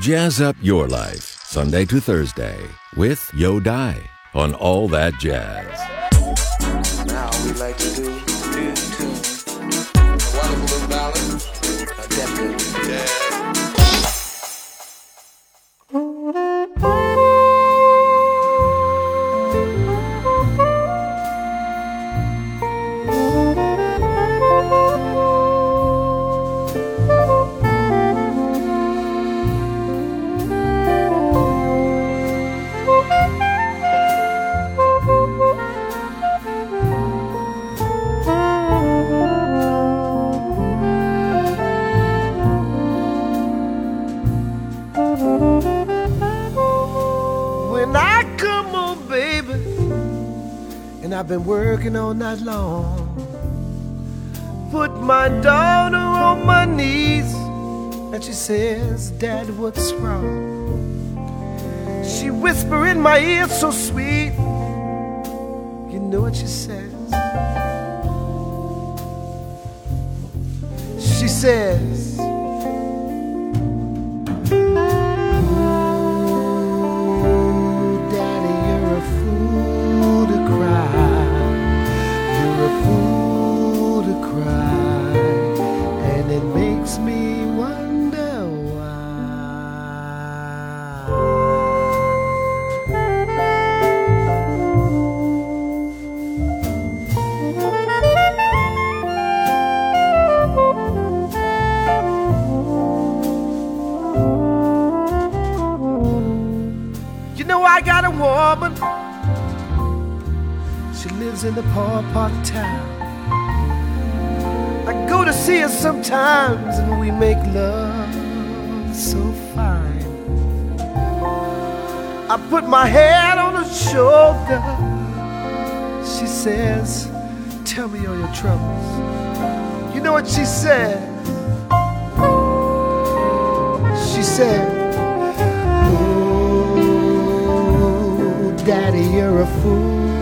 Jazz up your life, Sunday to Thursday, with Yo Die on All That Jazz. I've been working all night long, put my daughter on my knees, and she says, Dad, what's wrong? She whisper in my ear so sweet. You know what she says? She says, I got a woman. She lives in the poor part of town. I go to see her sometimes and we make love so fine. I put my head on her shoulder. She says, Tell me all your troubles. You know what she said? She said, you're a fool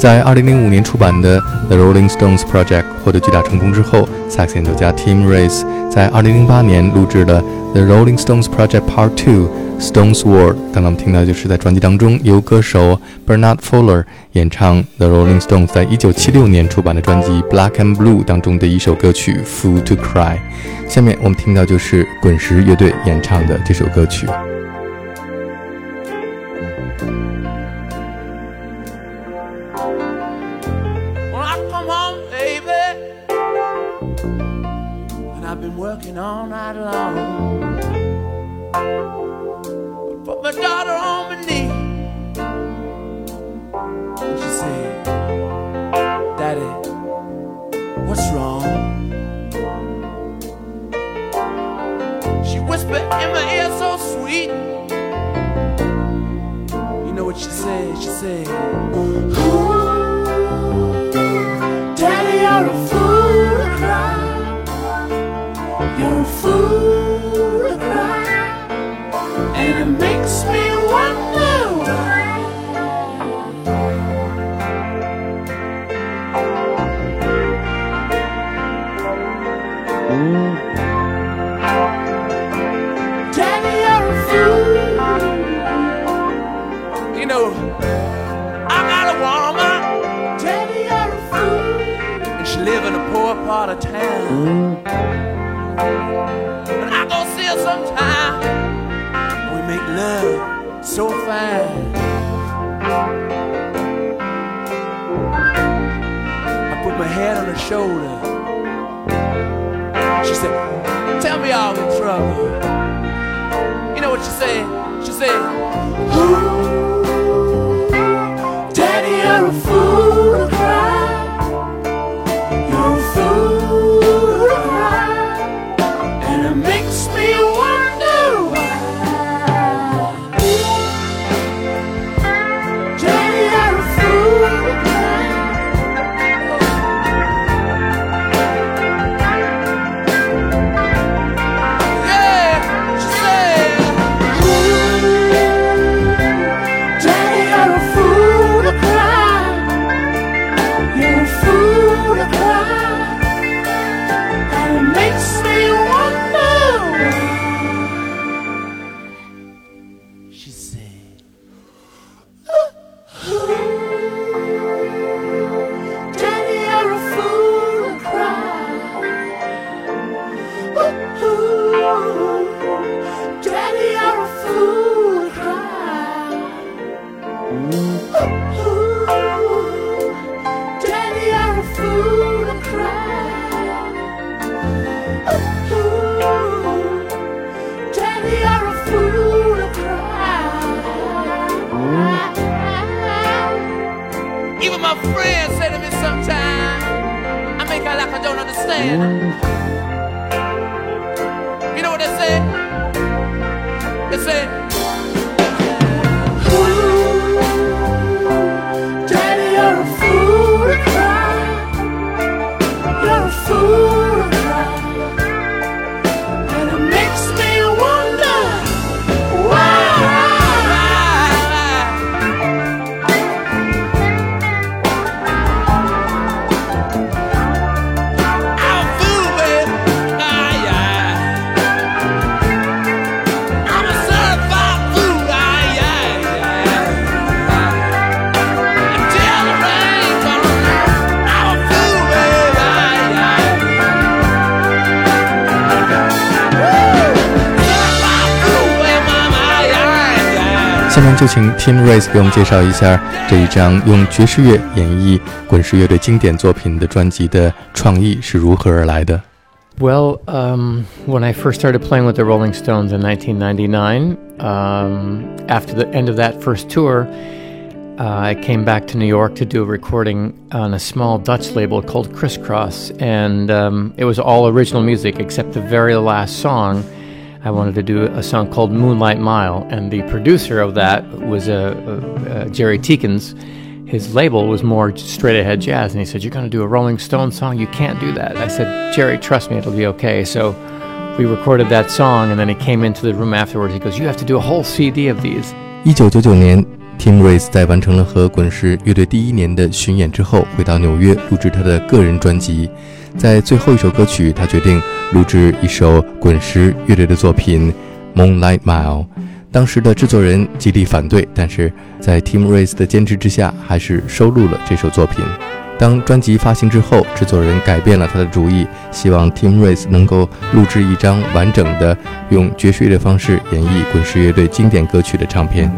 在2005年出版的《The Rolling Stones Project》获得巨大成功之后，萨克斯演奏家 Tim Rice 在2008年录制了《The Rolling Stones Project Part Two》，Stones World。刚刚我们听到就是在专辑当中由歌手 Bernard Fuller 演唱 The Rolling Stones 在1976年出版的专辑《Black and Blue》当中的一首歌曲《Fool to Cry》。下面我们听到就是滚石乐队演唱的这首歌曲。Said? Of. But I go see her sometime. We make love so fine. I put my head on her shoulder. She said, Tell me all the trouble. 嗯下面就请 Tim Rice 给我们介绍一下这一张用爵士乐演绎滚石乐队经典作品的专辑的创意是如何而来的。Well, um, when I first started playing with the Rolling Stones in 1999, um, after the end of that first tour, uh, I came back to New York to do a recording on a small Dutch label called Criss Cross, and um, it was all original music except the very last song. I wanted to do a song called Moonlight Mile, and the producer of that was uh, uh, uh Gerry Teekens. His label was more straight ahead jazz, and he said, You're going to do a Rolling Stone song? You can't do that. I said, Gerry, trust me, it'll be okay. So we recorded that song, and then he came into the room afterwards. He goes, You have to do a whole CD of these. 一九九九年，Tim Rice 在完成了和滚石乐队第一年的巡演之后，回到纽约录制他的个人专辑。1999在最后一首歌曲，他决定录制一首滚石乐队的作品《Moonlight Mile》。当时的制作人极力反对，但是在 Tim Rice 的坚持之下，还是收录了这首作品。当专辑发行之后，制作人改变了他的主意，希望 Tim Rice 能够录制一张完整的用爵士乐的方式演绎滚石乐队经典歌曲的唱片。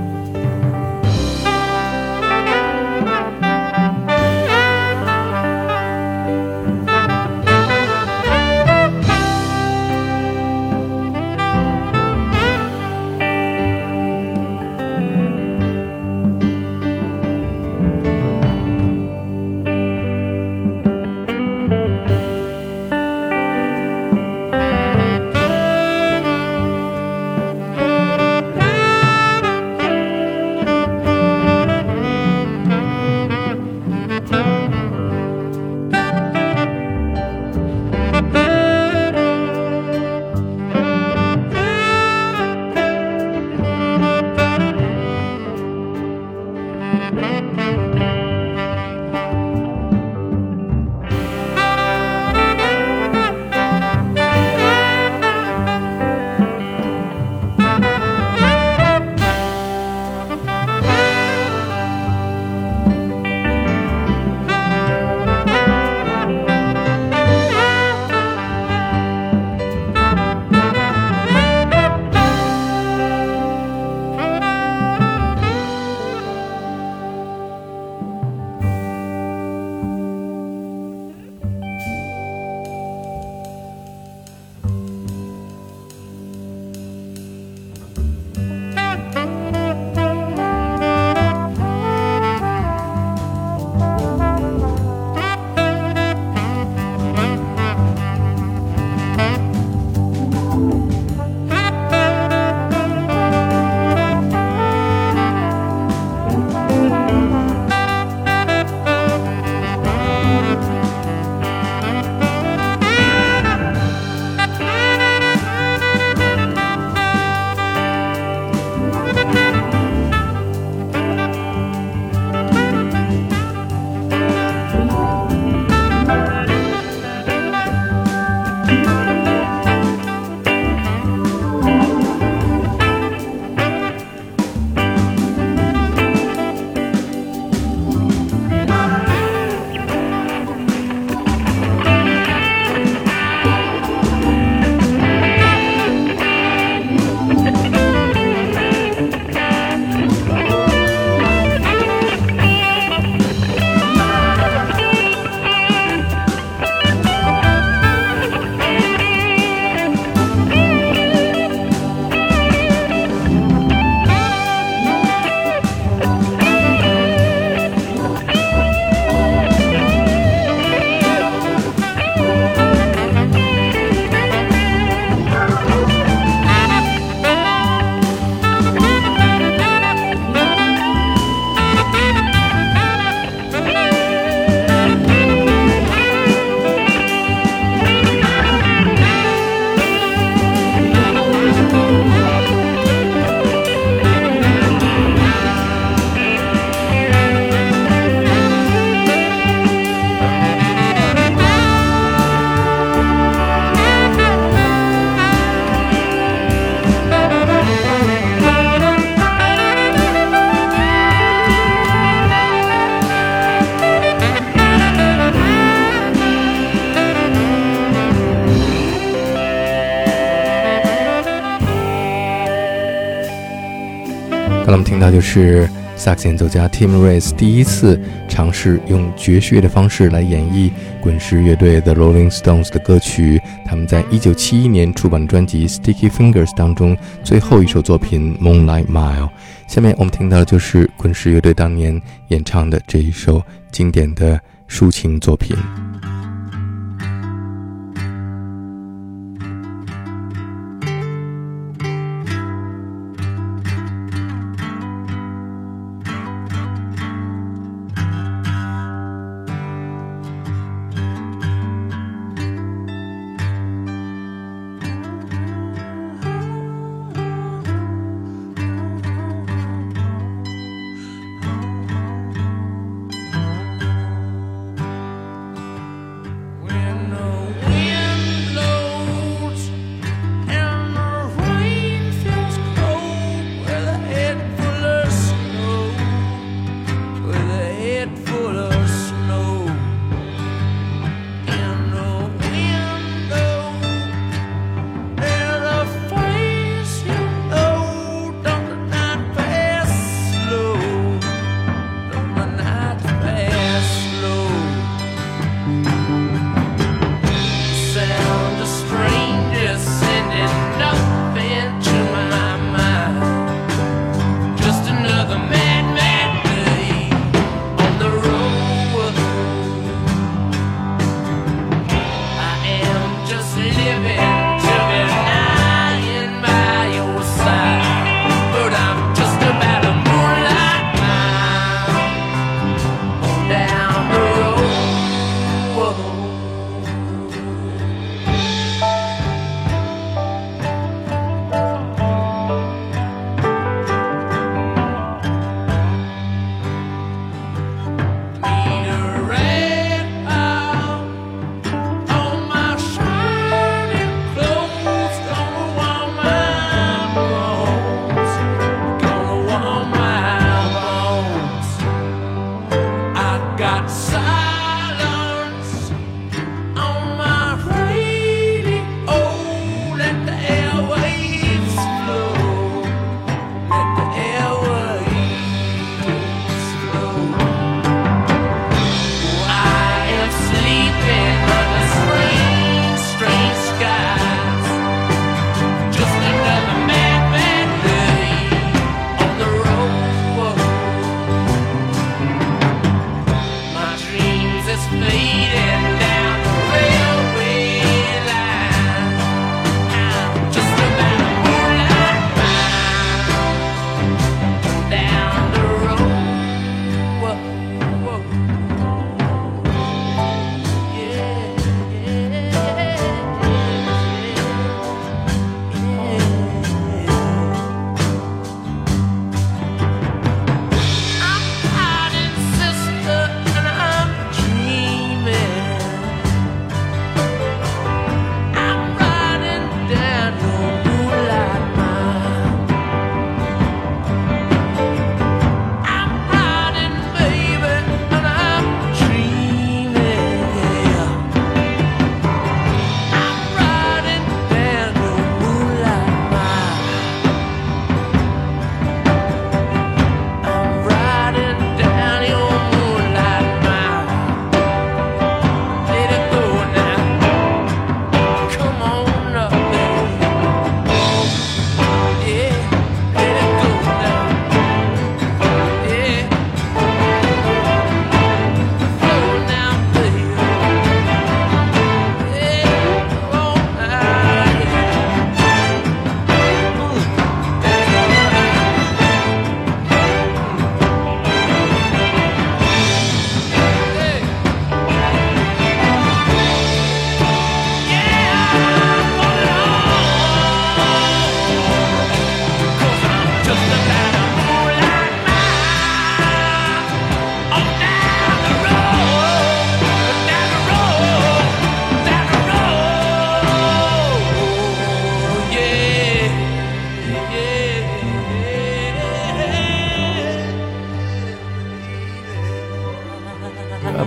就是萨克斯演奏家 Tim Rice 第一次尝试用爵士乐的方式来演绎滚石乐队 The Rolling Stones 的歌曲。他们在一九七一年出版的专辑《Sticky Fingers》当中最后一首作品《Moonlight Mile》。下面我们听到的就是滚石乐队当年演唱的这一首经典的抒情作品。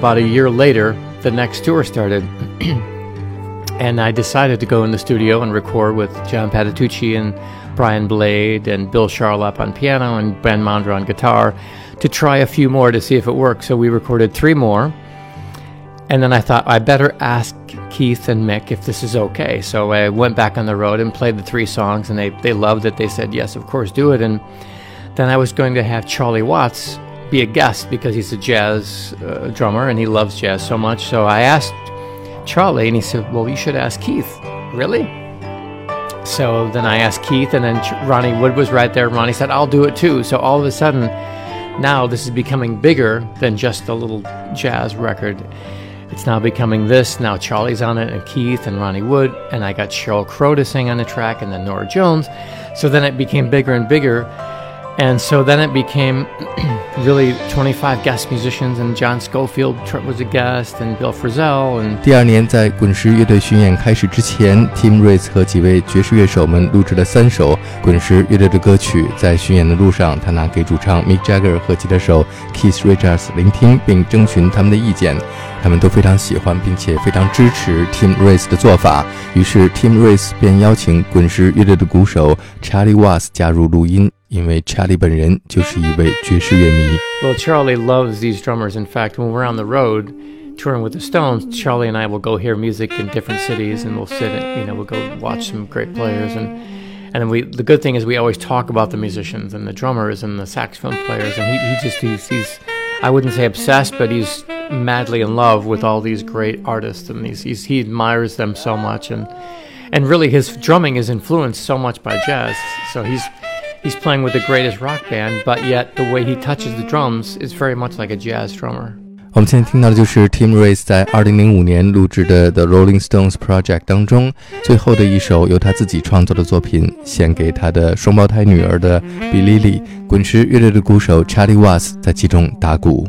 About a year later, the next tour started. and I decided to go in the studio and record with John Patitucci and Brian Blade and Bill Charlap on piano and Ben Monder on guitar to try a few more to see if it worked. So we recorded three more. And then I thought I better ask Keith and Mick if this is okay. So I went back on the road and played the three songs, and they, they loved it. They said, Yes, of course, do it. And then I was going to have Charlie Watts be a guest because he's a jazz uh, drummer and he loves jazz so much. So I asked Charlie, and he said, Well, you should ask Keith. Really? So then I asked Keith, and then Ronnie Wood was right there. Ronnie said, I'll do it too. So all of a sudden, now this is becoming bigger than just a little jazz record. It's now becoming this. Now Charlie's on it, and Keith and Ronnie Wood, and I got Sheryl Crow to sing on the track, and then Norah Jones. So then it became bigger and bigger. And so then it became really 25 guest musicians, and John Schofield was a guest, and Bill Frisell. And 第二年，在滚石乐队巡演开始之前，Tim Rice 和几位爵士乐手们录制了三首滚石乐队的歌曲。在巡演的路上，他拿给主唱 Mick Jagger 和吉他手 Keith Richards 聆听，并征询他们的意见。他们都非常喜欢，并且非常支持 Tim Rice 的做法。于是 Tim Rice 便邀请滚石乐队的鼓手 Charlie Watts 加入录音。因为 Charlie 本人就是一位爵士乐迷。Well, Charlie loves these drummers. In fact, when we're on the road touring with the Stones, Charlie and I will go hear music in different cities, and we'll sit and you know we'll go watch some great players and. And then we, the good thing is we always talk about the musicians and the drummers and the saxophone players. And he, he just, he's, he's, I wouldn't say obsessed, but he's madly in love with all these great artists. And he's, he's, he admires them so much. And, and really his drumming is influenced so much by jazz. So he's, he's playing with the greatest rock band, but yet the way he touches the drums is very much like a jazz drummer. 我们现在听到的就是 Tim Rice 在2005年录制的《The Rolling Stones Project》当中最后的一首由他自己创作的作品，献给他的双胞胎女儿的 Billy Lee。滚石乐队的鼓手 Charlie Watts 在其中打鼓。